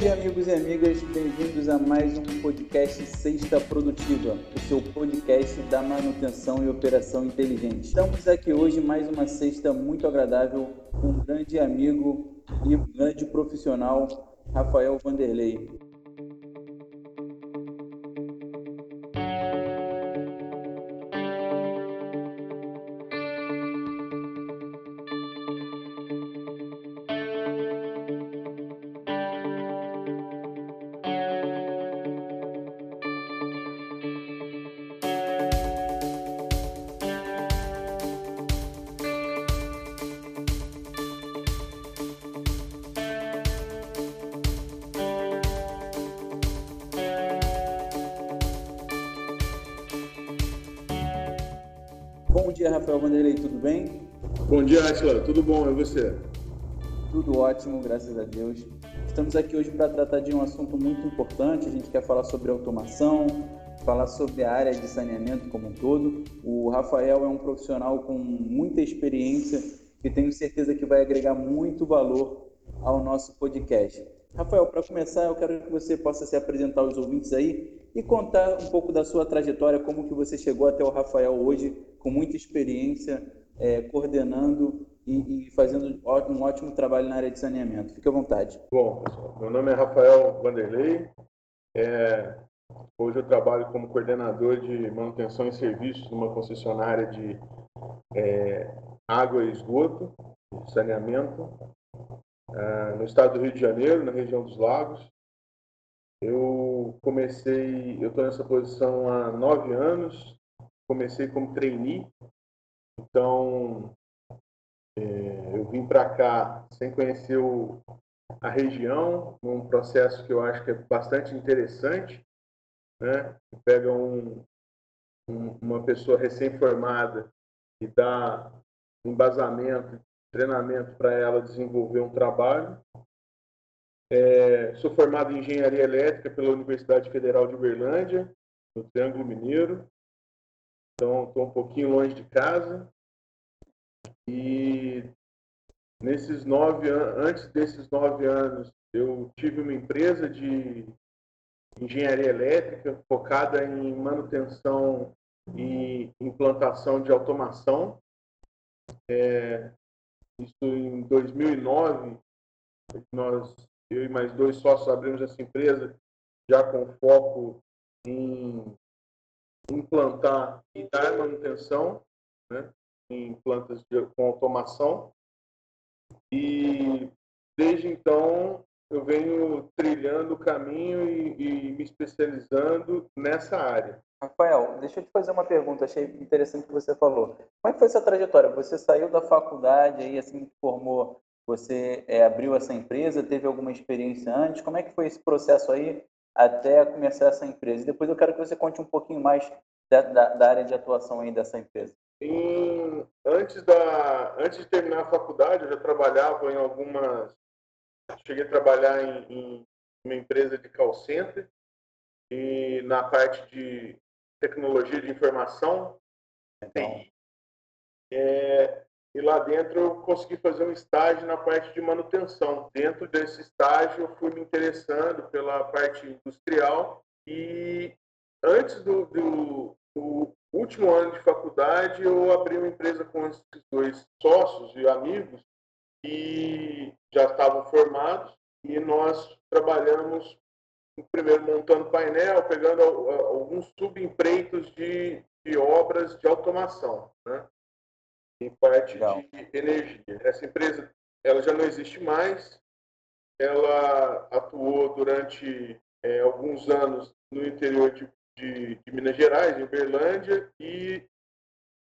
dia, amigos e amigas. Bem-vindos a mais um podcast Sexta Produtiva, o seu podcast da manutenção e operação inteligente. Estamos aqui hoje mais uma sexta muito agradável com um grande amigo e um grande profissional, Rafael Vanderlei. Rafael Vanderlei, tudo bem? Bom dia, Atila, tudo bom? E você? Tudo ótimo, graças a Deus. Estamos aqui hoje para tratar de um assunto muito importante. A gente quer falar sobre automação, falar sobre a área de saneamento como um todo. O Rafael é um profissional com muita experiência e tenho certeza que vai agregar muito valor ao nosso podcast. Rafael, para começar, eu quero que você possa se apresentar aos ouvintes aí e contar um pouco da sua trajetória, como que você chegou até o Rafael hoje, com muita experiência, é, coordenando e, e, fazendo um ótimo trabalho na área de saneamento. Fique à vontade. Bom, pessoal, meu nome é Rafael Vanderlei. É, hoje eu trabalho como coordenador de manutenção e serviços numa concessionária de é, água e esgoto, saneamento, é, no estado do Rio de Janeiro, na região dos Lagos. Eu comecei, eu estou nessa posição há nove anos, comecei como trainee, então é, eu vim para cá sem conhecer o, a região, num processo que eu acho que é bastante interessante, né? Pega um, um, uma pessoa recém-formada e dá embasamento, treinamento para ela desenvolver um trabalho é, sou formado em engenharia elétrica pela Universidade Federal de Uberlândia, no Triângulo Mineiro. Então, estou um pouquinho longe de casa. E nesses nove antes desses nove anos, eu tive uma empresa de engenharia elétrica focada em manutenção e implantação de automação. É, isso em 2009, nós eu e mais dois sócios abrimos essa empresa já com foco em implantar e dar manutenção né, em plantas de, com automação. E desde então eu venho trilhando o caminho e, e, me especializando nessa área. Rafael, deixa eu te fazer uma pergunta, achei interessante o que você falou. Como é foi essa trajetória? Você saiu da faculdade aí, assim que formou você é, abriu essa empresa, teve alguma experiência antes? Como é que foi esse processo aí até começar essa empresa? E depois eu quero que você conte um pouquinho mais da, da, da área de atuação aí dessa empresa. Em, antes, da, antes de terminar a faculdade, eu já trabalhava em algumas. Cheguei a trabalhar em, em uma empresa de call center e na parte de tecnologia de informação. Então. É, e lá dentro eu consegui fazer um estágio na parte de manutenção. Dentro desse estágio eu fui me interessando pela parte industrial e antes do, do, do último ano de faculdade eu abri uma empresa com esses dois sócios e amigos que já estavam formados e nós trabalhamos primeiro montando painel, pegando alguns subempreitos de, de obras de automação. Né? Em parte Legal. de energia. Essa empresa ela já não existe mais. Ela atuou durante é, alguns anos no interior de, de, de, Minas Gerais, em Uberlândia, e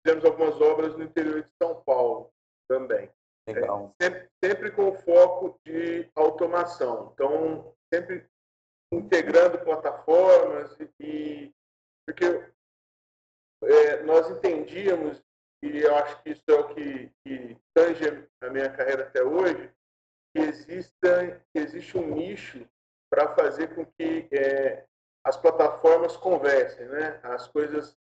fizemos algumas obras no interior de São Paulo também. Legal. É, sempre, sempre com foco de automação. Então, sempre integrando plataformas e porque é, nós entendíamos e eu acho que isso é o que, que tange a minha carreira até hoje, que, exista, que existe um nicho para fazer com que é, as plataformas conversem, né? as coisas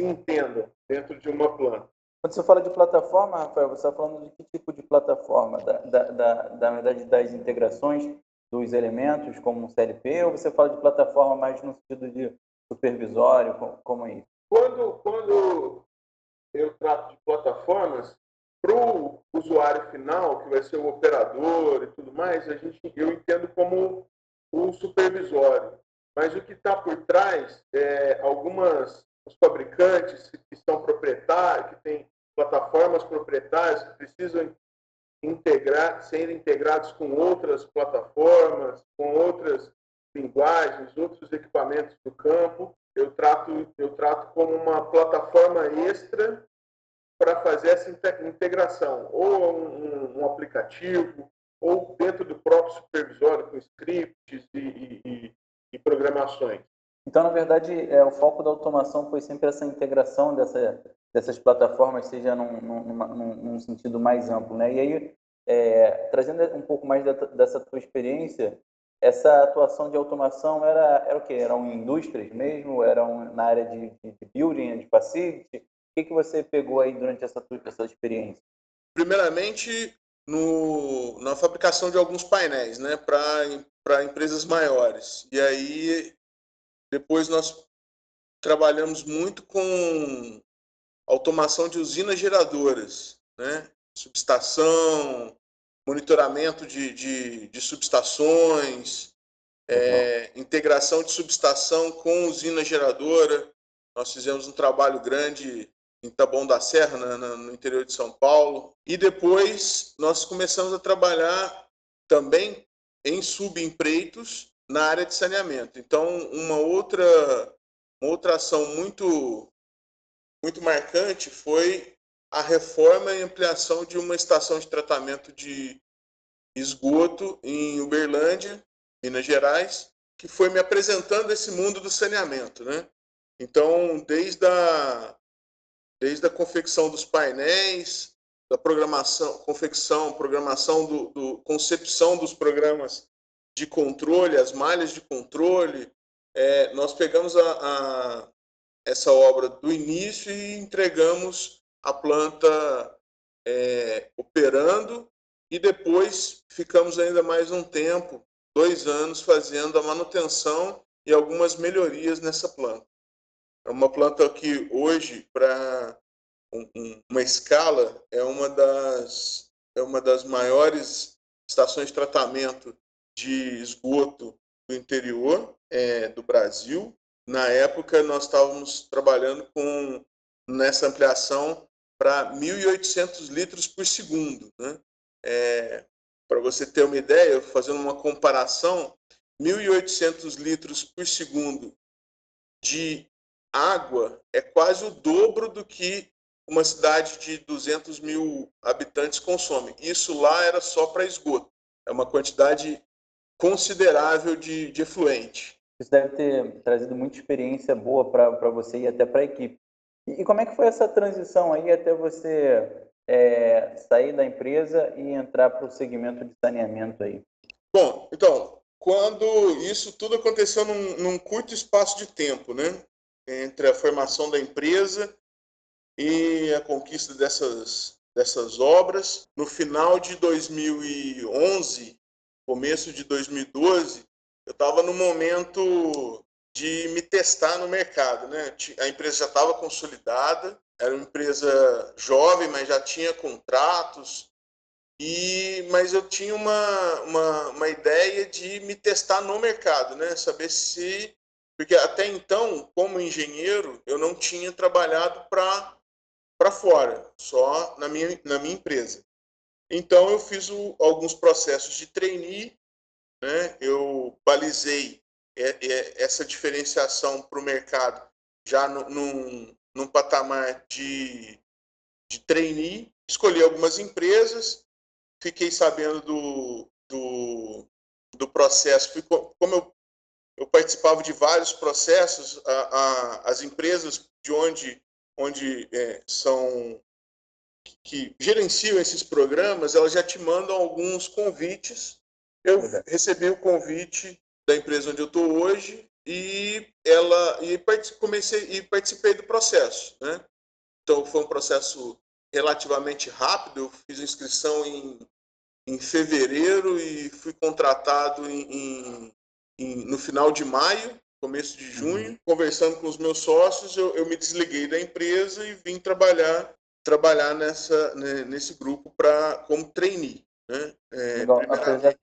se entendam dentro de uma planta. Quando você fala de plataforma, Rafael, você está falando de que tipo de plataforma? Da, da, da, da verdade, das integrações dos elementos, como um CLP, ou você fala de plataforma mais no sentido de supervisório, como, é isso? Quando, quando eu trato de plataformas, para o usuário final, que vai ser o operador e tudo mais, a gente, eu entendo como o supervisório. Mas o que está por trás é algumas os fabricantes que estão proprietários, que têm plataformas proprietárias que precisam integrar, ser integrados com outras plataformas, com outras linguagens, outros equipamentos do campo. Eu trato, eu trato como uma plataforma extra para fazer essa integração, ou um, um, aplicativo, ou dentro do próprio supervisório, com scripts e, e, e programações. Então, na verdade, é, o foco da automação foi sempre essa integração dessa, dessas plataformas, seja num, num, num, sentido mais amplo. Né? E aí, é, trazendo um pouco mais dessa tua experiência, essa atuação de automação era, era o quê? Eram indústrias mesmo? Eram na área de, de building, de facility? O que, que você pegou aí durante essa, essa experiência? Primeiramente, no, na fabricação de alguns painéis, né, para empresas maiores. E aí depois nós trabalhamos muito com automação de usinas geradoras, né? subestação, monitoramento de, de, de subestações, é, integração de subestação com usina geradora. Nós fizemos um trabalho grande em Taboão da Serra, na, na, no interior de São Paulo. E depois nós começamos a trabalhar também em subempreitos na área de saneamento. Então, uma outra, uma outra ação muito, muito marcante foi a reforma e ampliação de uma estação de tratamento de esgoto em Uberlândia, Minas Gerais, que foi me apresentando esse mundo do saneamento, né? Então, desde a, desde a confecção dos painéis, da programação, confecção, programação do, do concepção dos programas de controle, as malhas de controle. É, nós pegamos a, a, essa obra do início e entregamos a planta é, operando e depois ficamos ainda mais um tempo, dois anos, fazendo a manutenção e algumas melhorias nessa planta. É uma planta que hoje, para um, um, uma escala, é uma das, é uma das maiores estações de tratamento de esgoto do interior é, do Brasil. Na época, nós estávamos trabalhando com nessa ampliação para 1.800 litros por segundo. Né? É, para você ter uma ideia, fazendo uma comparação, 1.800 litros por segundo de água é quase o dobro do que uma cidade de 200 mil habitantes consome. Isso lá era só para esgoto. É uma quantidade considerável de, de efluente. Isso deve ter trazido muita experiência boa para você e até para a equipe. E, como é que foi essa transição aí até você é, sair da empresa e entrar para o segmento de saneamento aí? Bom, então, quando isso tudo aconteceu num, num curto espaço de tempo, né? Entre a formação da empresa e a conquista dessas, dessas obras. No final de 2011, começo de 2012, eu estava no momento de me testar no mercado, né? A empresa já estava consolidada, era uma empresa jovem, mas já tinha contratos. E, mas eu tinha uma, uma, uma ideia de me testar no mercado, né? Saber se. Porque até então, como engenheiro, eu não tinha trabalhado para fora, só na minha, na minha empresa. Então, eu fiz o, alguns processos de trainee, né? eu balizei essa diferenciação para o mercado já num, num patamar de, de trainee, escolhi algumas empresas, fiquei sabendo do, do, do processo, como eu, eu participava de vários processos, a, a, as empresas de onde, onde é, são que gerenciam esses programas, elas já te mandam alguns convites. Eu recebi o convite da empresa onde eu estou hoje e ela e comecei e participei do processo, né? Então foi um processo relativamente rápido. Eu fiz inscrição em em fevereiro e fui contratado em, em, no final de maio, começo de junho. Uhum. Conversando com os meus sócios, eu, eu me desliguei da empresa e vim trabalhar trabalhar nessa né, nesse grupo para como trainee. Né? É, apesar,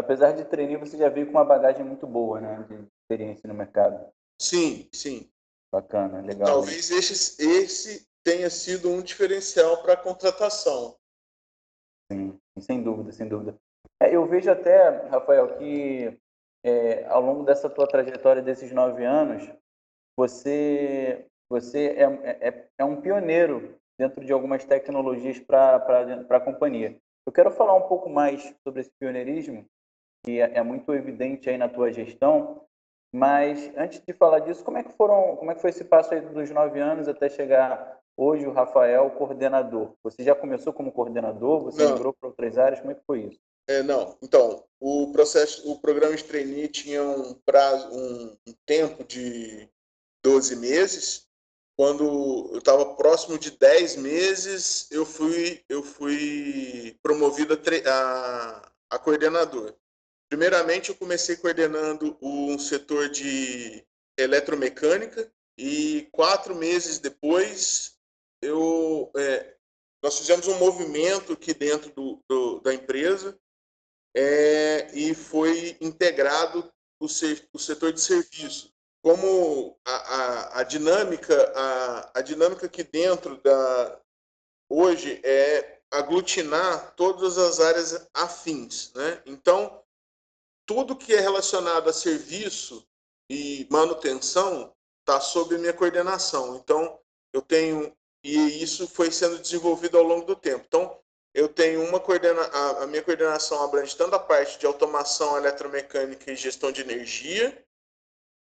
apesar de trainee, você já veio com uma bagagem muito boa, né, de experiência no mercado. Sim, sim. Bacana, legal. Talvez esse, esse tenha sido um diferencial para a contratação. Sim, sem dúvida, sem dúvida. É, eu vejo até, Rafael, que é, ao longo dessa tua trajetória desses nove anos, você, você é, é, é, é um pioneiro dentro de algumas tecnologias para a companhia. Eu quero falar um pouco mais sobre esse pioneirismo, que é, é muito evidente aí na tua gestão, mas antes de falar disso, como é que foram, como é que foi esse passo aí dos nove anos até chegar hoje o Rafael coordenador? Você já começou como coordenador? Você Não. migrou para outras áreas? Como é que foi isso? É, não. Então, o processo, o programa de trainee tinha um prazo, um, um tempo de 12 meses. Quando eu estava próximo de 10 meses, eu fui, eu fui promovido a, a, a coordenador. Primeiramente, eu comecei coordenando um setor de eletromecânica e quatro meses depois eu é, nós fizemos um movimento aqui dentro do, do da empresa é, e foi integrado o, o, setor de serviço. Como a, a, a dinâmica, a, a, dinâmica aqui dentro da hoje é aglutinar todas as áreas afins, né? Então, tudo que é relacionado a serviço e manutenção está sob minha coordenação. Então, eu tenho e isso foi sendo desenvolvido ao longo do tempo. Então, eu tenho uma coordena a, a, minha coordenação abrange tanto a parte de automação eletromecânica e gestão de energia,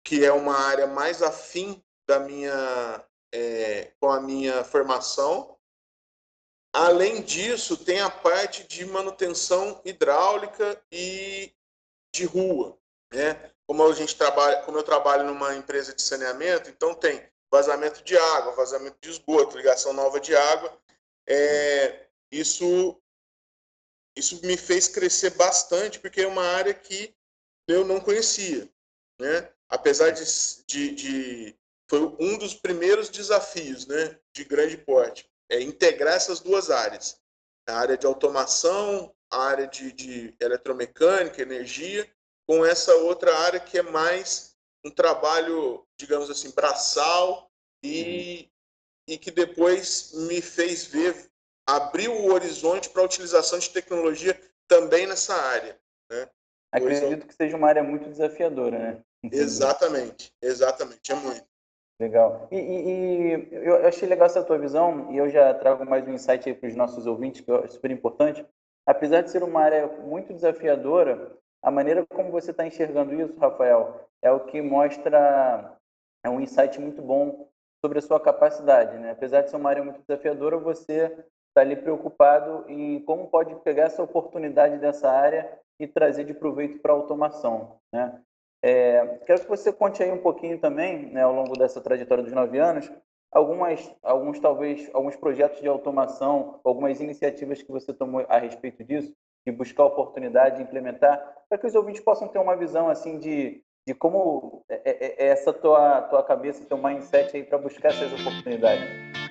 que é uma área mais afim da minha é, com a minha formação. Além disso, tem a parte de manutenção hidráulica e de rua, né? Como a gente trabalha, como eu trabalho numa empresa de saneamento, então tem vazamento de água, vazamento de esgoto, ligação nova de água. É, isso, isso me fez crescer bastante, porque é uma área que eu não conhecia. Né? Apesar de, de, de foi um dos primeiros desafios né, de grande porte, é integrar essas duas áreas. A área de automação, a área de, de eletromecânica, energia, com essa outra área que é mais um trabalho, digamos assim, braçal e, uhum. e que depois me fez ver, abriu o horizonte para a utilização de tecnologia também nessa área. Né? Acredito que seja uma área muito desafiadora, né? Exatamente, exatamente, é muito. Legal. E, e, e, eu achei legal essa tua visão, e eu já trago mais um insight para os nossos ouvintes, que é super importante. Apesar de ser uma área muito desafiadora, a maneira como você está enxergando isso, Rafael, é o que mostra é um insight muito bom sobre a sua capacidade. Né? Apesar de ser uma área muito desafiadora, você está ali preocupado em como pode pegar essa oportunidade dessa área e trazer de proveito para a automação. Né? É, quero que você conte aí um pouquinho também, né, ao longo dessa trajetória dos nove anos, algumas, alguns talvez, alguns projetos de automação, algumas iniciativas que você tomou a respeito disso, de buscar oportunidade de implementar, para que os ouvintes possam ter uma visão assim de, de como é, é, é essa tua, tua cabeça, teu mindset aí para buscar essas oportunidades.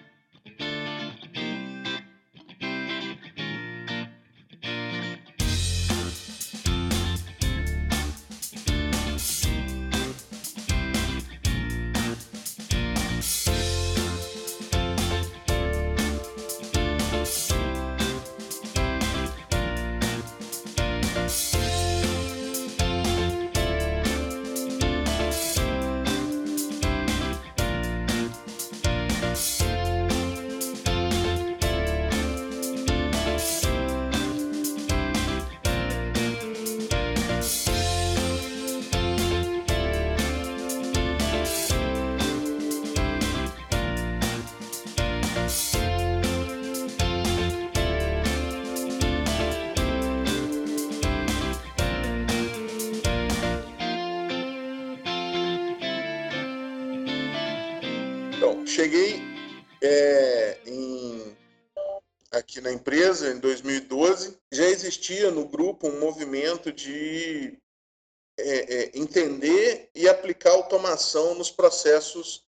Aqui na empresa, em 2012, já existia no grupo um movimento de é, é, entender e aplicar automação nos processos,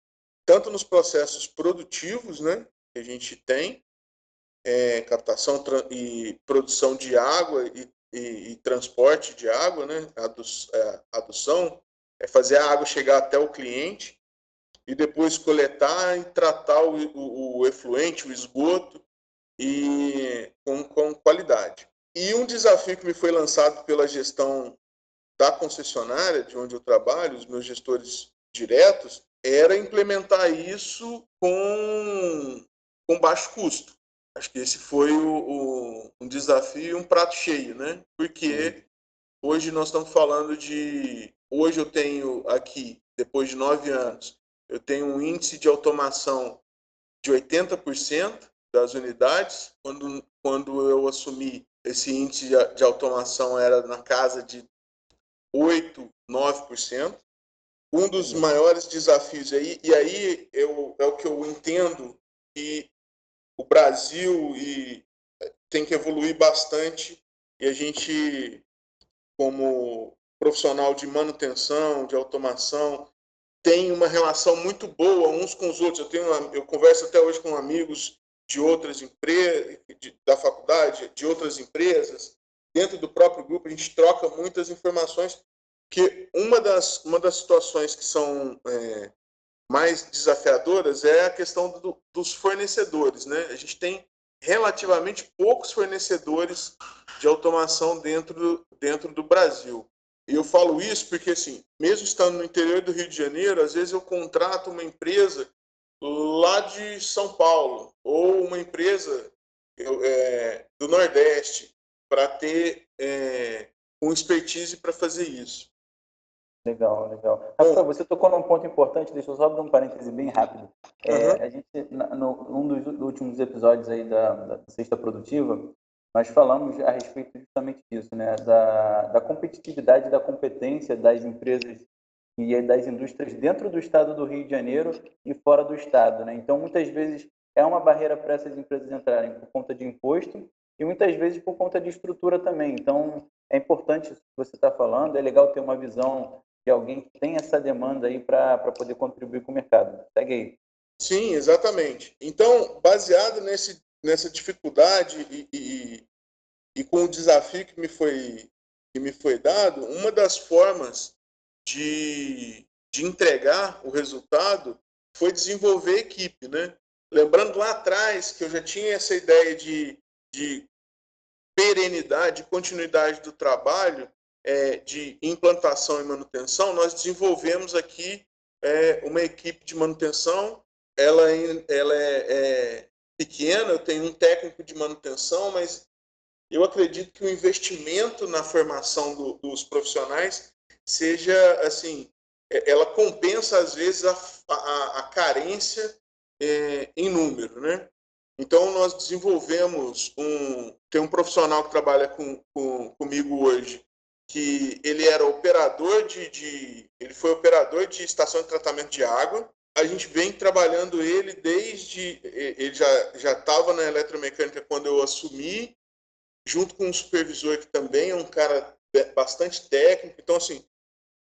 tanto nos processos produtivos, né, que a gente tem, é, captação e produção de água e, e, e, transporte de água, né, é, adução, é fazer a água chegar até o cliente e depois coletar e tratar o, o, o efluente, o esgoto, e com, com qualidade. E um desafio que me foi lançado pela gestão da concessionária, de onde eu trabalho, os meus gestores diretos, era implementar isso com, com baixo custo. Acho que esse foi o, o um desafio e um prato cheio, né? Porque hoje nós estamos falando de. Hoje eu tenho aqui, depois de nove anos, eu tenho um índice de automação de 80% das unidades. Quando, quando eu assumi, esse índice de, de automação era na casa de 8, 9%. Um dos maiores desafios aí, e aí eu, é o que eu entendo que o Brasil e tem que evoluir bastante e a gente, como profissional de manutenção, de automação, tem uma relação muito boa uns com os outros. Eu tenho, eu converso até hoje com amigos de outras empresas, da faculdade, de outras empresas, dentro do próprio grupo, a gente troca muitas informações, que uma das, uma das situações que são é, mais desafiadoras é a questão do, dos fornecedores. Né? A gente tem relativamente poucos fornecedores de automação dentro, dentro do Brasil. E eu falo isso porque, assim, mesmo estando no interior do Rio de Janeiro, às vezes eu contrato uma empresa lá de São Paulo ou uma empresa é, do Nordeste para ter é, um expertise para fazer isso. Legal, legal. Rafael, você tocou num ponto importante, deixa eu só dar um parêntese bem rápido. É, uhum. A gente, no, num dos últimos episódios aí da, da Sexta Produtiva, nós falamos a respeito justamente disso, né? Da, da competitividade, da competência das empresas e das indústrias dentro do estado do Rio de Janeiro e fora do estado. Né? Então, muitas vezes, é uma barreira para essas empresas entrarem por conta de imposto e muitas vezes por conta de estrutura também. Então, é importante isso que você está falando, é legal ter uma visão de alguém que tem essa demanda aí para poder contribuir com o mercado. Segue aí. Sim, exatamente. Então, baseado nesse, nessa dificuldade e, e, e com o desafio que me foi, que me foi dado, uma das formas de, de entregar o resultado foi desenvolver equipe, né? Lembrando lá atrás que eu já tinha essa ideia de, de perenidade, continuidade do trabalho, é, de implantação e manutenção, nós desenvolvemos aqui é, uma equipe de manutenção. Ela, ela é, é pequena, eu tenho um técnico de manutenção, mas eu acredito que o investimento na formação do, dos profissionais seja assim, é, ela compensa às vezes a, a, a carência é, em número, né? Então nós desenvolvemos um tem um profissional que trabalha com, com, comigo hoje que ele era operador de, de ele foi operador de estação de tratamento de água a gente vem trabalhando ele desde ele já já estava na eletromecânica quando eu assumi junto com um supervisor que também é um cara bastante técnico então assim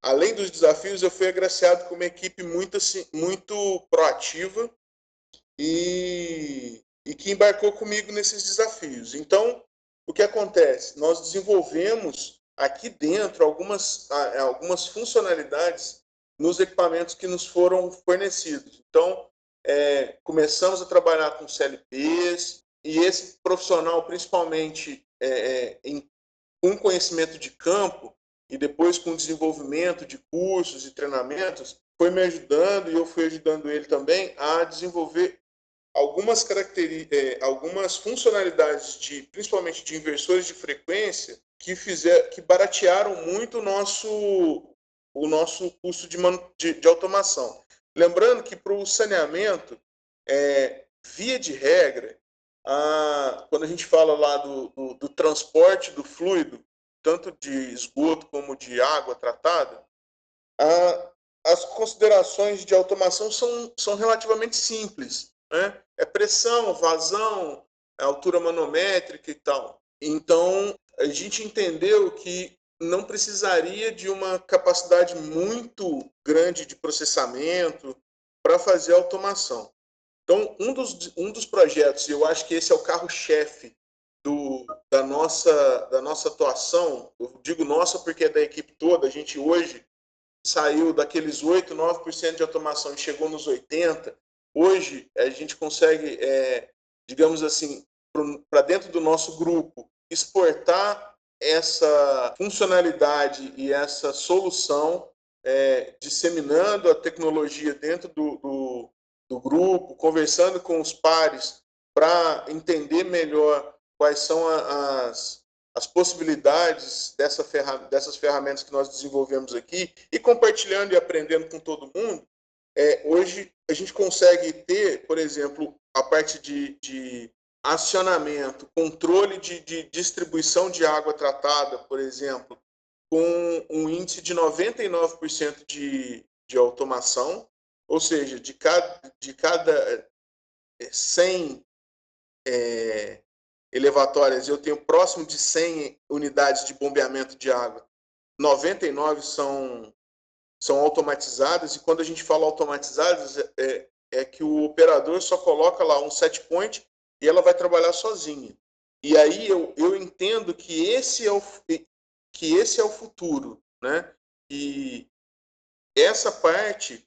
além dos desafios, eu fui agraciado com uma equipe muito, assim, muito proativa e, e que embarcou comigo nesses desafios. Então, o que acontece? Nós desenvolvemos aqui dentro algumas, algumas funcionalidades nos equipamentos que nos foram fornecidos. Então, é, começamos a trabalhar com CLPs e esse profissional, principalmente é, é, em um conhecimento de campo, e depois com o desenvolvimento de cursos e treinamentos, foi me ajudando e eu fui ajudando ele também a desenvolver algumas características, é, algumas funcionalidades de, principalmente de inversores de frequência, que fizer, que baratearam muito o nosso o nosso custo de, de, de automação. Lembrando que para o saneamento, é, via de regra, a, quando a gente fala lá do, do, do transporte do fluido, tanto de esgoto como de água tratada, a, as considerações de automação são, são relativamente simples. Né? É pressão, vazão, altura manométrica e tal. Então, a gente entendeu que não precisaria de uma capacidade muito grande de processamento para fazer automação. Então, um dos, um dos projetos, e eu acho que esse é o carro-chefe da, nossa, da nossa atuação, eu digo nossa porque é da equipe toda, a gente hoje saiu daqueles 8, 9% de automação e chegou nos 80%. Hoje, a gente consegue, é, digamos assim, para dentro do nosso grupo, exportar essa funcionalidade e essa solução, é, disseminando a tecnologia dentro do, do, do grupo, conversando com os pares para entender melhor quais são as, as possibilidades dessa dessas ferramentas que nós desenvolvemos aqui e compartilhando e aprendendo com todo mundo. É, hoje a gente consegue ter, por exemplo, a parte de, de acionamento, controle de, de, distribuição de água tratada, por exemplo, com um índice de 99% de, de automação, ou seja, de cada, de cada 100 é, elevatórias, eu tenho próximo de 100 unidades de bombeamento de água. 99 são, são automatizadas, e quando a gente fala automatizadas, é, é que o operador só coloca lá um set point e ela vai trabalhar sozinha. E aí eu, eu entendo que esse, é o, que esse é o futuro. Né? E essa parte,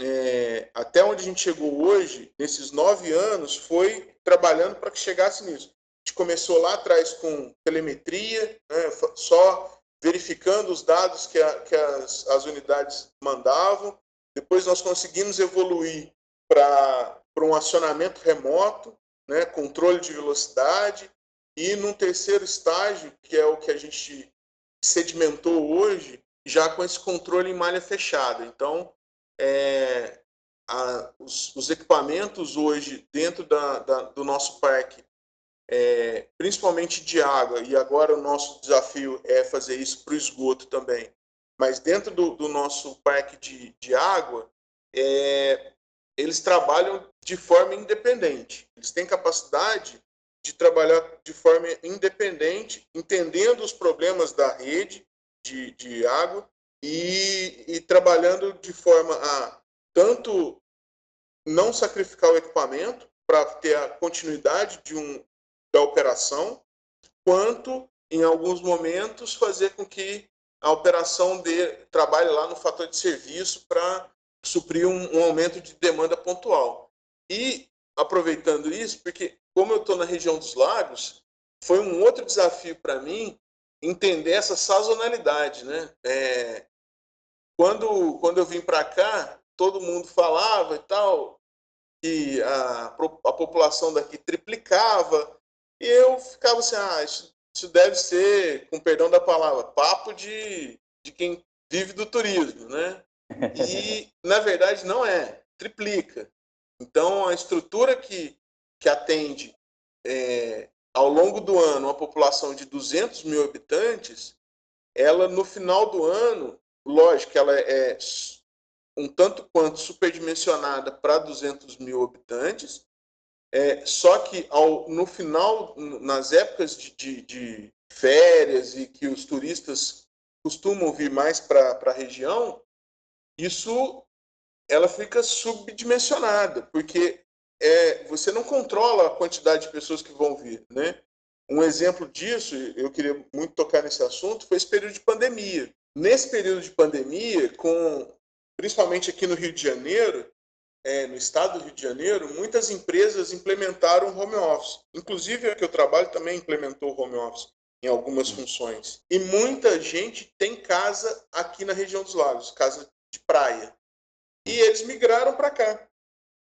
é, até onde a gente chegou hoje, nesses nove anos, foi trabalhando para que chegasse nisso gente começou lá atrás com telemetria, né, só verificando os dados que, a, que as, as, unidades mandavam. Depois nós conseguimos evoluir para um acionamento remoto, né, controle de velocidade, e num terceiro estágio, que é o que a gente sedimentou hoje, já com esse controle em malha fechada. Então, é, a, os, os, equipamentos hoje dentro da, da, do nosso parque é, principalmente de água, e agora o nosso desafio é fazer isso para o esgoto também. Mas dentro do, do nosso parque de, de água, é, eles trabalham de forma independente. Eles têm capacidade de trabalhar de forma independente, entendendo os problemas da rede de, de água e, e trabalhando de forma a tanto não sacrificar o equipamento para ter a continuidade de um, da operação, quanto, em alguns momentos, fazer com que a operação de, trabalhe lá no fator de serviço para suprir um, um, aumento de demanda pontual. E, aproveitando isso, porque como eu estou na região dos lagos, foi um outro desafio para mim entender essa sazonalidade. Né? É, quando, quando eu vim para cá, todo mundo falava e tal, que a, a população daqui triplicava, e eu ficava assim, ah, isso, isso deve ser, com perdão da palavra, papo de, de quem vive do turismo, né? E, na verdade, não é, triplica. Então, a estrutura que, que atende é, ao longo do ano uma população de 200 mil habitantes, ela, no final do ano, lógico, ela é um tanto quanto superdimensionada para 200 mil habitantes, é, só que ao, no final, nas épocas de, de, de, férias e que os turistas costumam vir mais para a região, isso ela fica subdimensionada, porque é, você não controla a quantidade de pessoas que vão vir. Né? Um exemplo disso, eu queria muito tocar nesse assunto, foi esse período de pandemia. Nesse período de pandemia, com principalmente aqui no Rio de Janeiro, é, no estado do Rio de Janeiro, muitas empresas implementaram home office. Inclusive, a que eu trabalho também implementou home office em algumas funções. E muita gente tem casa aqui na região dos lagos, casa de praia. E eles migraram para cá.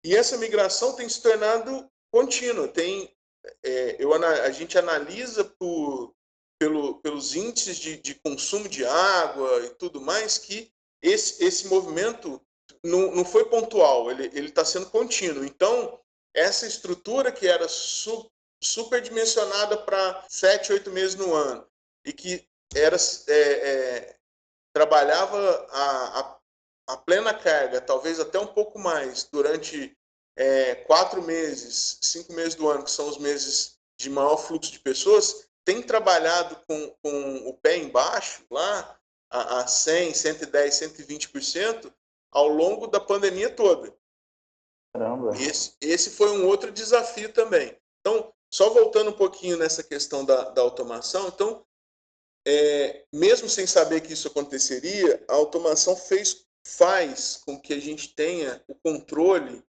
E essa migração tem se tornado contínua. Tem, é, eu, a gente analisa por, pelo, pelos índices de, de consumo de água e tudo mais que esse, esse movimento não, não foi pontual, ele está sendo contínuo. Então, essa estrutura que era su, superdimensionada para sete, oito meses no ano e que era é, é, trabalhava a, a, a, plena carga, talvez até um pouco mais, durante é, quatro meses, cinco meses do ano, que são os meses de maior fluxo de pessoas, tem trabalhado com, com o pé embaixo, lá, a, a 100, 110, 120%, ao longo da pandemia toda. Caramba. Esse, esse foi um outro desafio também. Então, só voltando um pouquinho nessa questão da, da automação, então, é, mesmo sem saber que isso aconteceria, a automação fez, faz com que a gente tenha o controle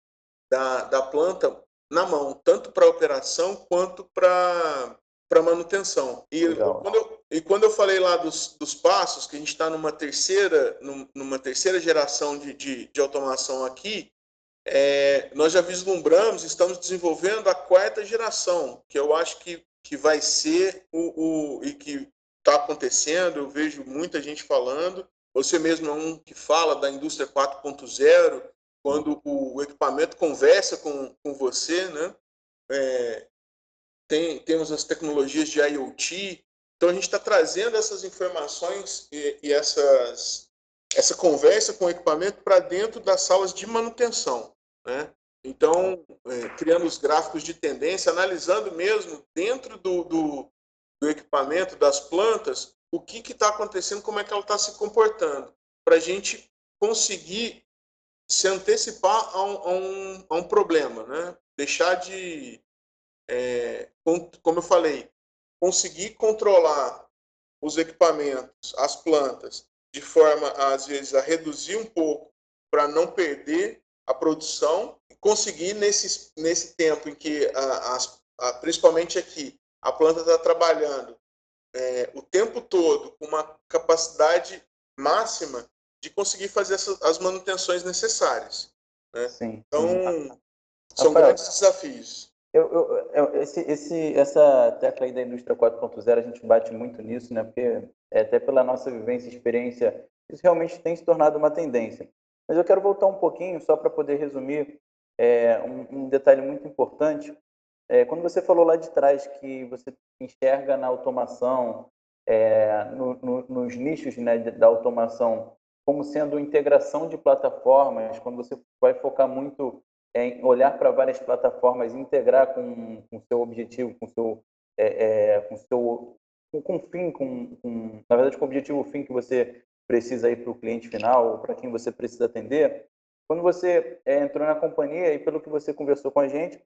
da, da planta na mão, tanto para operação quanto para manutenção. E quando, eu, e quando eu falei lá dos, dos passos, que a gente está numa terceira, numa terceira geração de, de, de automação aqui, é, nós já vislumbramos, estamos desenvolvendo a quarta geração, que eu acho que, que vai ser o, o e que está acontecendo, eu vejo muita gente falando. Você mesmo é um que fala da indústria 4.0, quando o equipamento conversa com, com você, né? É, tem, temos as tecnologias de IoT, então a gente está trazendo essas informações e, e, essas, essa conversa com o equipamento para dentro das salas de manutenção. Né? Então, é, criando os gráficos de tendência, analisando mesmo dentro do, do, do equipamento, das plantas, o que está acontecendo, como é que ela está se comportando, para a gente conseguir se antecipar a um, a um, a um problema, né? deixar de, é, como eu falei, conseguir controlar os equipamentos, as plantas, de forma, às vezes, a reduzir um pouco para não perder a produção, conseguir nesse, nesse tempo em que, a, a, principalmente aqui, a planta está trabalhando é, o tempo todo com uma capacidade máxima de conseguir fazer essas, as manutenções necessárias. Né? Sim. Então, são Rafael, grandes desafios. Eu, eu, eu, esse, esse, essa tecla aí da indústria 4.0, a gente bate muito nisso, né? porque é, até pela nossa vivência e experiência, isso realmente tem se tornado uma tendência. Mas eu quero voltar um pouquinho, só para poder resumir é, um, um, detalhe muito importante. É, quando você falou lá de trás que você enxerga na automação, é, no, no, nos nichos né, da automação, como sendo integração de plataformas, quando você vai focar muito em olhar para várias plataformas, integrar com o seu objetivo, com seu, é, é, com seu, com, com fim, com, com, na verdade, com o objetivo fim que você precisa ir para o cliente final, ou para quem você precisa atender. Quando você é, entrou na companhia e pelo que você conversou com a gente,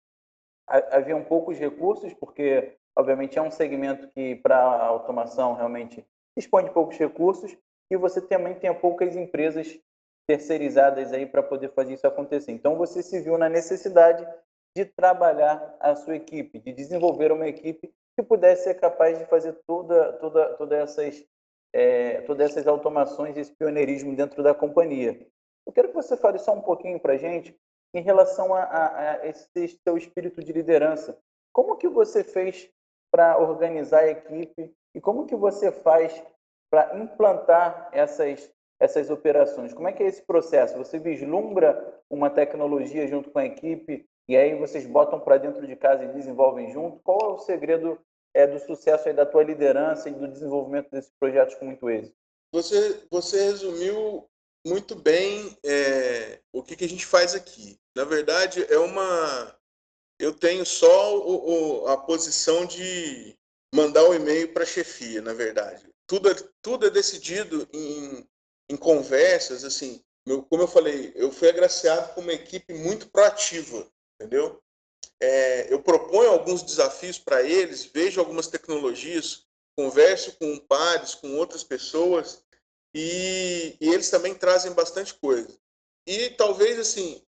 haviam poucos recursos, porque obviamente é um segmento que para automação realmente dispõe de poucos recursos, e você também tem poucas empresas terceirizadas aí para poder fazer isso acontecer. Então você se viu na necessidade de trabalhar a sua equipe, de desenvolver uma equipe que pudesse ser capaz de fazer toda, toda, toda essas, é, todas essas automações e esse pioneirismo dentro da companhia. Eu quero que você fale só um pouquinho para a gente em relação a, a, a, esse seu espírito de liderança. Como que você fez para organizar a equipe e como que você faz para implantar essas, essas operações? Como é que é esse processo? Você vislumbra uma tecnologia junto com a equipe e aí vocês botam para dentro de casa e desenvolvem junto? Qual é o segredo é, do sucesso da tua liderança e do desenvolvimento desses projetos com muito êxito? Você, você resumiu muito bem é, o que, que a gente faz aqui. Na verdade, é uma. Eu tenho só o, o, a posição de mandar o um e-mail para a chefia, na verdade tudo, é, tudo é decidido em, em conversas, assim, meu, como eu falei, eu fui agraciado com uma equipe muito proativa, entendeu? É, eu proponho alguns desafios para eles, vejo algumas tecnologias, converso com pares, com outras pessoas, e, e eles também trazem bastante coisa. E talvez, assim,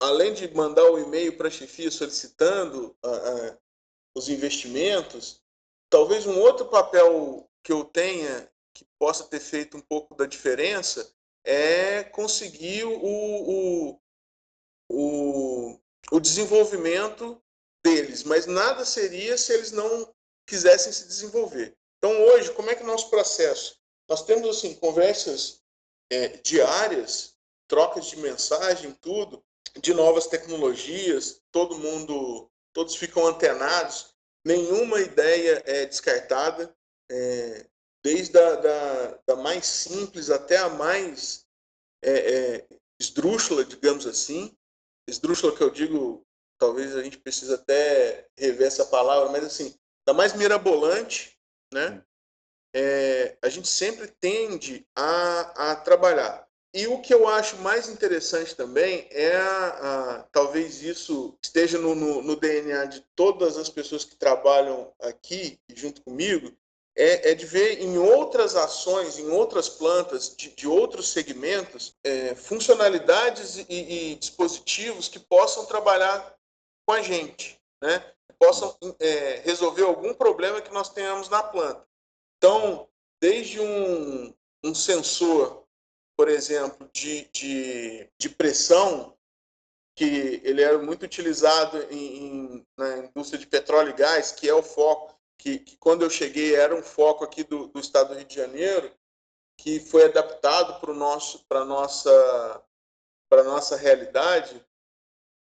além de mandar o e-mail para a chefia solicitando os investimentos, talvez um outro papel que eu tenha possa ter feito um pouco da diferença é conseguir o, o, o, o desenvolvimento deles, mas nada seria se eles não quisessem se desenvolver. Então hoje, como é que é o nosso processo? Nós temos assim conversas é, diárias, trocas de mensagem, tudo, de novas tecnologias, todo mundo, todos ficam antenados, nenhuma ideia é descartada é, desde a da, da, mais simples até a mais é, é, esdrúxula, digamos assim. esdrúxula que eu digo, talvez a gente precise até rever essa palavra, mas assim, da mais mirabolante, né? É, a gente sempre tende a, a trabalhar. E o que eu acho mais interessante também é a, a talvez isso esteja no, no, no, DNA de todas as pessoas que trabalham aqui junto comigo, é, é de ver em outras ações, em outras plantas de, de outros segmentos, é, funcionalidades e, e, dispositivos que possam trabalhar com a gente, né? Que possam é, resolver algum problema que nós tenhamos na planta. Então, desde um, um sensor por exemplo, de, de, de pressão, que ele era muito utilizado em, em, na indústria de petróleo e gás, que é o foco, que, que quando eu cheguei era um foco aqui do, do estado do Rio de Janeiro, que foi adaptado para nosso para nossa para nossa realidade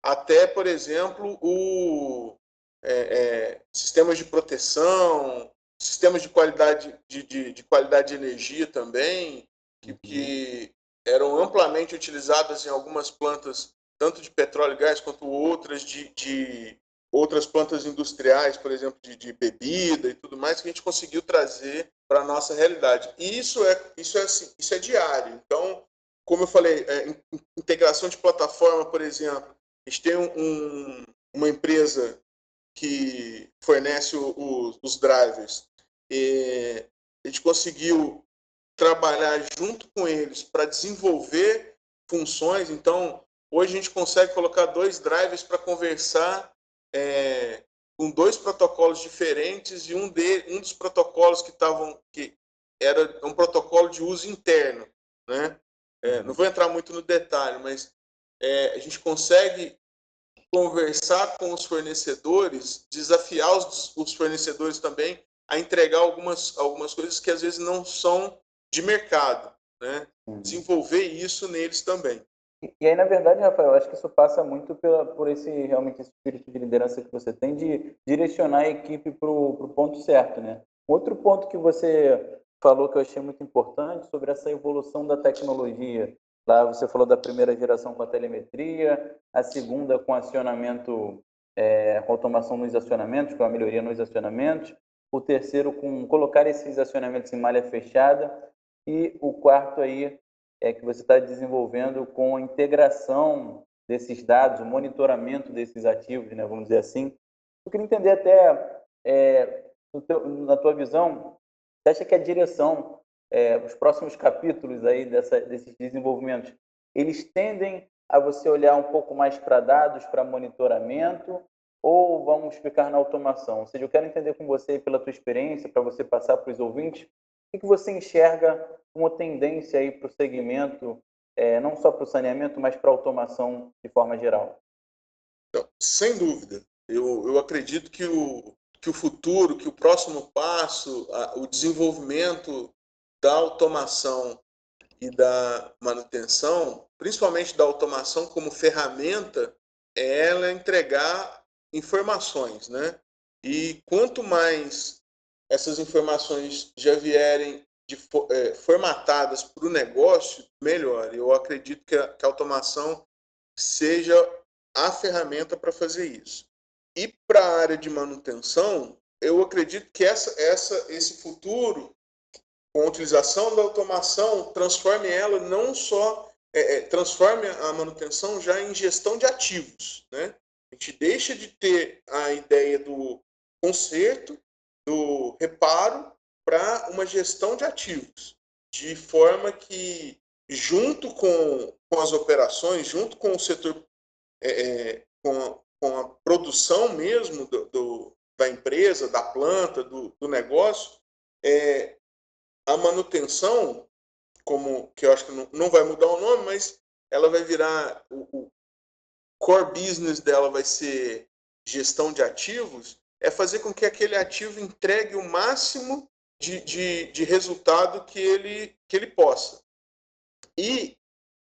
até por exemplo o é, é, sistemas de proteção sistemas de qualidade de, de, de, qualidade de energia também que, uhum. que eram amplamente utilizadas em algumas plantas, tanto de petróleo e gás, quanto outras de, de outras plantas industriais, por exemplo, de, de, bebida e tudo mais, que a gente conseguiu trazer para a nossa realidade. E isso é, isso, é, assim, isso é diário. Então, como eu falei, é, integração de plataforma, por exemplo, a gente tem um, uma empresa que fornece o, o, os drivers. E a gente conseguiu trabalhar junto com eles para desenvolver funções. Então, hoje a gente consegue colocar dois drivers para conversar é, com dois protocolos diferentes e um, de, um dos protocolos que estavam que era um protocolo de uso interno, né? É, não vou entrar muito no detalhe, mas é, a gente consegue conversar com os fornecedores, desafiar os, os fornecedores também a entregar algumas, algumas coisas que às vezes não são de mercado, né? Uhum. Desenvolver isso neles também. E aí, na verdade, Rafael, acho que isso passa muito pela, por esse realmente esse espírito de liderança que você tem de direcionar a equipe para o ponto certo, né? Outro ponto que você falou que eu achei muito importante sobre essa evolução da tecnologia. Lá você falou da primeira geração com a telemetria, a segunda com acionamento, é, com automação nos acionamentos, com a melhoria nos acionamentos, o terceiro com colocar esses acionamentos em malha fechada e o quarto aí é que você está desenvolvendo com a integração desses dados, o monitoramento desses ativos, né, vamos dizer assim. Eu queria entender até, é, teu, na tua visão, você acha que a direção, é, os próximos capítulos aí dessa, desses desenvolvimentos, eles tendem a você olhar um pouco mais para dados, para monitoramento, ou vamos ficar na automação? Ou seja, eu quero entender com você, pela tua experiência, para você passar para os ouvintes, o que você enxerga como tendência aí para o segmento, é, não só para o saneamento, mas para a automação de forma geral? Então, sem dúvida. Eu, eu acredito que o, que o futuro, que o próximo passo, a, o desenvolvimento da automação e da manutenção, principalmente da automação como ferramenta, é ela entregar informações, né? E quanto mais essas informações já vierem de, é, formatadas para o negócio, melhor. Eu acredito que a, que a automação seja a ferramenta para fazer isso. E para a área de manutenção, eu acredito que essa, essa, esse futuro, com a utilização da automação, transforme ela não só é, é, transforme a manutenção já em gestão de ativos, né? A gente deixa de ter a ideia do conserto do reparo para uma gestão de ativos, de forma que, junto com, com as operações, junto com o setor, é, é, com, a, com, a, produção mesmo do, do, da empresa, da planta, do, do negócio, é, a manutenção, como que eu acho que não, não vai mudar o nome, mas ela vai virar o, o core business dela vai ser gestão de ativos, é fazer com que aquele ativo entregue o máximo de, de, de resultado que ele, que ele possa. E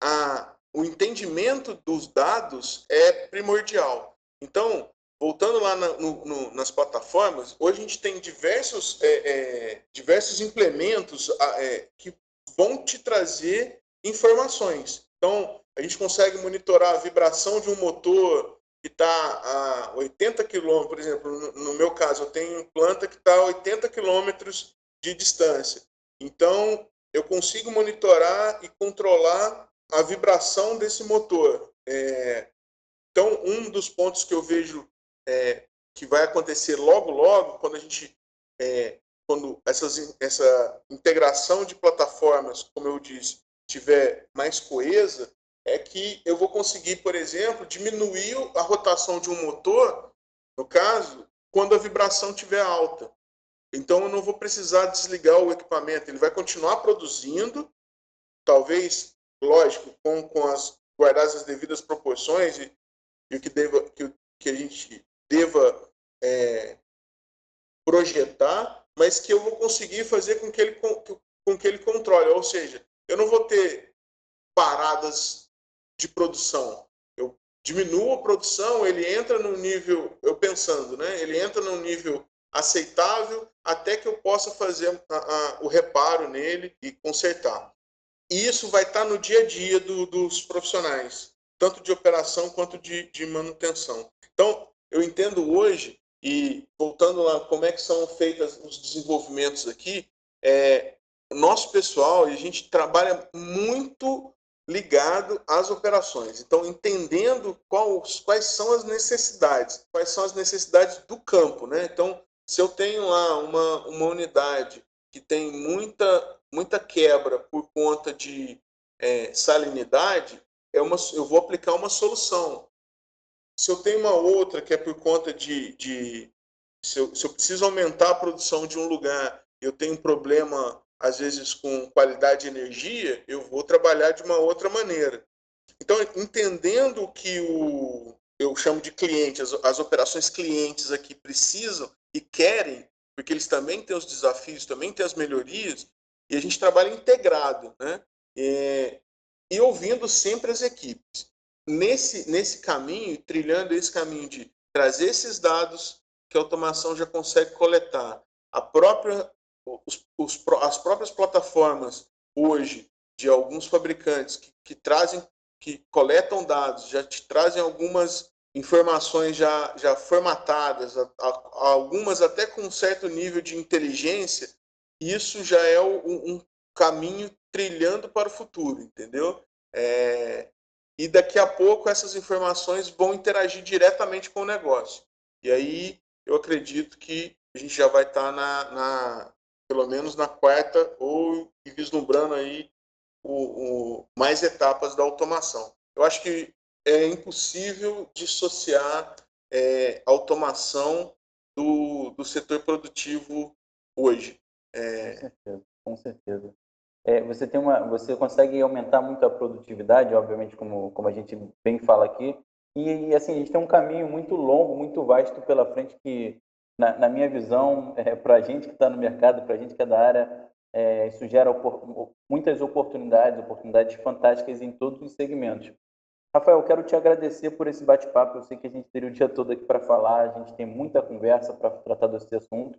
a, o entendimento dos dados é primordial. Então, voltando lá na, no, no, nas plataformas, hoje a gente tem diversos, é, é, diversos implementos é, que vão te trazer informações. Então, a gente consegue monitorar a vibração de um motor que está a 80 km, por exemplo, no meu caso, eu tenho planta que está a 80 km de distância. Então, eu consigo monitorar e controlar a vibração desse motor. É, então, um dos pontos que eu vejo é, que vai acontecer logo, logo, quando a gente, é, quando essas, essa integração de plataformas, como eu disse, tiver mais coesa, é que eu vou conseguir, por exemplo, diminuir a rotação de um motor, no caso, quando a vibração estiver alta. Então eu não vou precisar desligar o equipamento, ele vai continuar produzindo, talvez, lógico, com, com as guardadas as devidas proporções e, e o que, deva, que, que a gente deva é, projetar, mas que eu vou conseguir fazer com que ele com, com que ele controle, ou seja, eu não vou ter paradas de produção. Eu diminuo a produção, ele entra no nível, eu pensando, né? Ele entra no nível aceitável até que eu possa fazer a, a, o reparo nele e consertar. E isso vai estar no dia a dia do, dos profissionais, tanto de operação quanto de, de manutenção. Então, eu entendo hoje, e voltando lá, como é que são feitos os desenvolvimentos aqui, é, nosso pessoal, a gente trabalha muito ligado às operações. Então, entendendo quais, quais são as necessidades, quais são as necessidades do campo, né? Então, se eu tenho lá uma, uma unidade que tem muita, muita quebra por conta de é, salinidade, é uma, eu vou aplicar uma solução. Se eu tenho uma outra que é por conta de. de se, eu, se eu preciso aumentar a produção de um lugar, eu tenho um problema, às vezes, com qualidade de energia, eu vou trabalhar de uma outra maneira. Então, entendendo que o, eu chamo de cliente, as, as operações clientes aqui precisam, e querem, porque eles também têm os desafios, também têm as melhorias, e a gente trabalha integrado, né? É, e ouvindo sempre as equipes. Nesse, nesse caminho, trilhando esse caminho de trazer esses dados que a automação já consegue coletar, a própria, os, os, as próprias plataformas hoje de alguns fabricantes que, que trazem, que coletam dados, já te trazem algumas informações já, já formatadas, a, a, algumas até com um certo nível de inteligência, isso já é um, um caminho trilhando para o futuro, entendeu? É, e daqui a pouco essas informações vão interagir diretamente com o negócio. E aí eu acredito que a gente já vai estar na, na pelo menos na quarta ou vislumbrando aí o, o, mais etapas da automação. Eu acho que é impossível dissociar é, automação do, do setor produtivo hoje. É... Com certeza, com certeza. É, você tem uma, você consegue aumentar muito a produtividade, obviamente, como, como a gente bem fala aqui, e assim a gente tem um caminho muito longo, muito vasto pela frente que, na, na minha visão, é, para a gente que está no mercado, para a gente que é da área, é, isso gera opor muitas oportunidades, oportunidades fantásticas em todos os segmentos. Rafael, quero te agradecer por esse bate-papo. Eu sei que a gente teria o dia todo aqui para falar, a gente tem muita conversa para tratar desse assunto,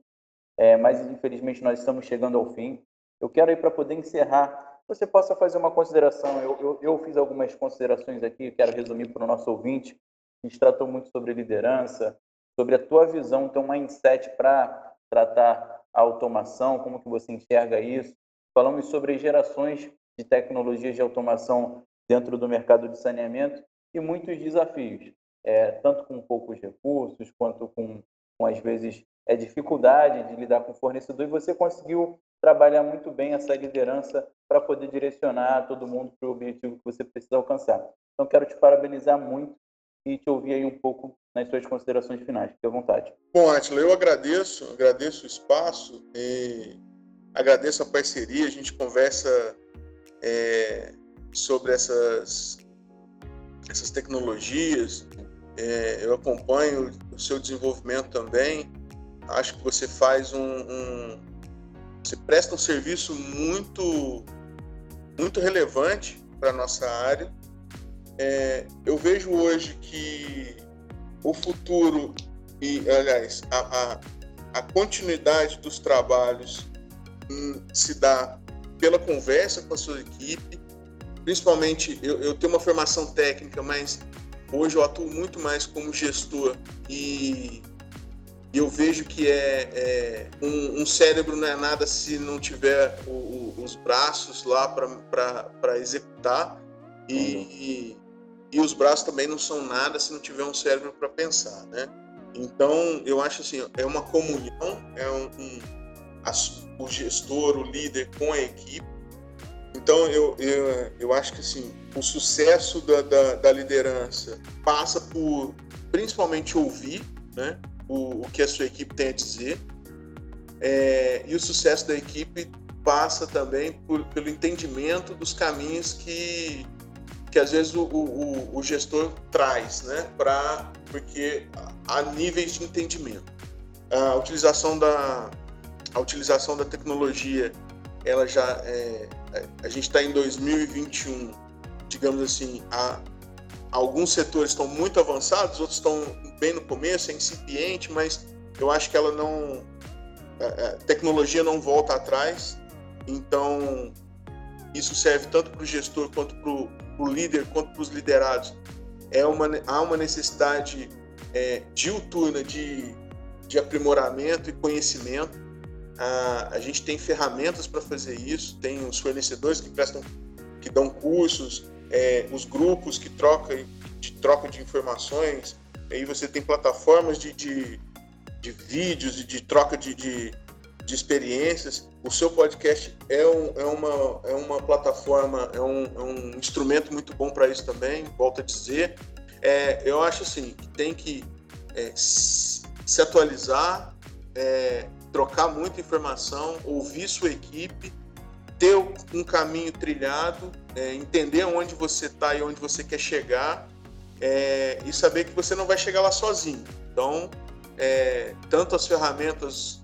é, mas infelizmente nós estamos chegando ao fim. Eu quero para poder encerrar, você possa fazer uma consideração. Eu, eu, eu fiz algumas considerações aqui, quero resumir para o nosso ouvinte. A gente tratou muito sobre liderança, sobre a tua visão, teu mindset para tratar a automação, como que você enxerga isso. Falamos sobre gerações de tecnologias de automação dentro do mercado de saneamento e muitos desafios, é, tanto com poucos recursos, quanto com, com às vezes, é dificuldade de lidar com o fornecedor, e você conseguiu trabalhar muito bem essa liderança para poder direcionar todo mundo para o objetivo que você precisa alcançar. Então, quero te parabenizar muito e te ouvir aí um pouco nas suas considerações finais. Fique à vontade. Bom, Atila, eu agradeço, agradeço o espaço e agradeço a parceria. A gente conversa é, sobre essas, essas tecnologias. É, eu acompanho o seu desenvolvimento também. Acho que você faz um, um você presta um serviço muito muito relevante para nossa área. É, eu vejo hoje que o futuro e, aliás, a, a, a continuidade dos trabalhos hum, se dá pela conversa com a sua equipe, principalmente eu, eu tenho uma formação técnica, mas hoje eu atuo muito mais como gestor e eu vejo que é, é um, um, cérebro não é nada se não tiver o, o, os braços lá para executar. E, e, e, os braços também não são nada se não tiver um cérebro para pensar, né? Então eu acho assim é uma comunhão, é um, um a, o gestor, o líder com a equipe. Então eu, eu, eu acho que assim o sucesso da, da, da liderança passa por principalmente ouvir, né? o, o que a sua equipe tem a dizer. É, e o sucesso da equipe passa também por, pelo entendimento dos caminhos que, que às vezes o, o, o gestor traz, né? Pra, porque há níveis de entendimento. A utilização da, a utilização da tecnologia, ela já é, a gente está em 2021, digamos assim, alguns setores estão muito avançados, outros estão bem no começo, é incipiente, mas eu acho que ela não. A é, é, tecnologia não volta atrás, então isso serve tanto para o gestor quanto para o líder, quanto para os liderados. É uma, há uma necessidade é, diuturna de, de aprimoramento e conhecimento. A, a gente tem ferramentas para fazer isso, tem os fornecedores que prestam, que dão cursos, é, os grupos que trocam de troca de informações, aí você tem plataformas de, de, de vídeos e de troca de, de, de, experiências. O seu podcast é, um, é, uma, é uma plataforma, é um, é um instrumento muito bom para isso também, volto a dizer. É, eu acho assim, que tem que é, se atualizar, é, trocar muita informação, ouvir sua equipe, ter um caminho trilhado, é, entender onde você está e onde você quer chegar é, e saber que você não vai chegar lá sozinho. Então, é, tanto as ferramentas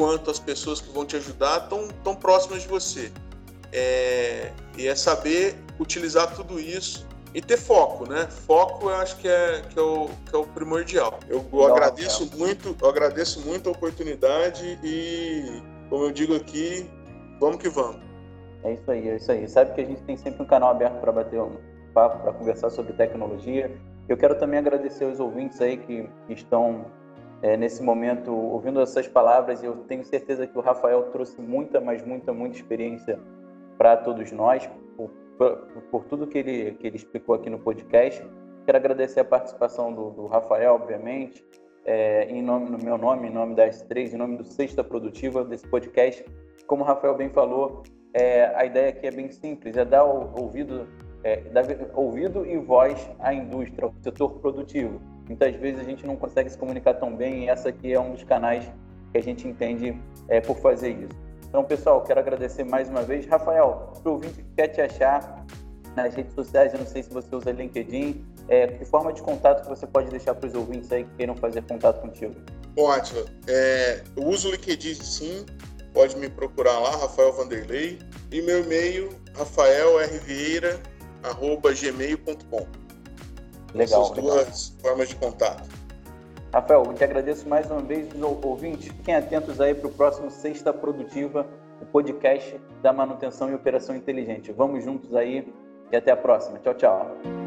quanto as pessoas que vão te ajudar estão tão próximas de você. É, e é saber utilizar tudo isso e ter foco, né? Foco eu acho que é, que é, o, que é o primordial. Eu, eu agradeço muito, eu agradeço muito a oportunidade e, como eu digo aqui, vamos que vamos. É isso aí, é isso aí. Sabe que a gente tem sempre um canal aberto para bater um papo, para conversar sobre tecnologia. Eu quero também agradecer aos ouvintes aí que estão é, nesse momento ouvindo essas palavras. Eu tenho certeza que o Rafael trouxe muita, mas muita, muita experiência para todos nós, por, por, por, tudo que ele, que ele explicou aqui no podcast. Quero agradecer a participação do, do Rafael, obviamente, é, em nome, no meu nome, em nome das três, em nome do Sexta Produtiva, desse podcast. Como o Rafael bem falou, é, a ideia aqui é bem simples, é dar ouvido, é, dar ouvido e voz à indústria, ao setor produtivo. Muitas vezes a gente não consegue se comunicar tão bem e essa aqui é um dos canais que a gente entende é, por fazer isso. Então, pessoal, quero agradecer mais uma vez. Rafael, para o ouvinte que quer te achar nas redes sociais, eu não sei se você usa LinkedIn, é, que forma de contato que você pode deixar para os ouvintes aí que queiram fazer contato contigo? Ótimo. É, eu uso o LinkedIn sim, pode me procurar lá, Rafael Vanderlei. E meu e-mail, rafaelrvieira.gmail.com. Legal. Essas legal. duas formas de contato. Rafael, eu te agradeço mais uma vez, ouvintes. Fiquem atentos aí para o próximo Sexta Produtiva, o podcast da manutenção e operação inteligente. Vamos juntos aí e até a próxima. Tchau, tchau.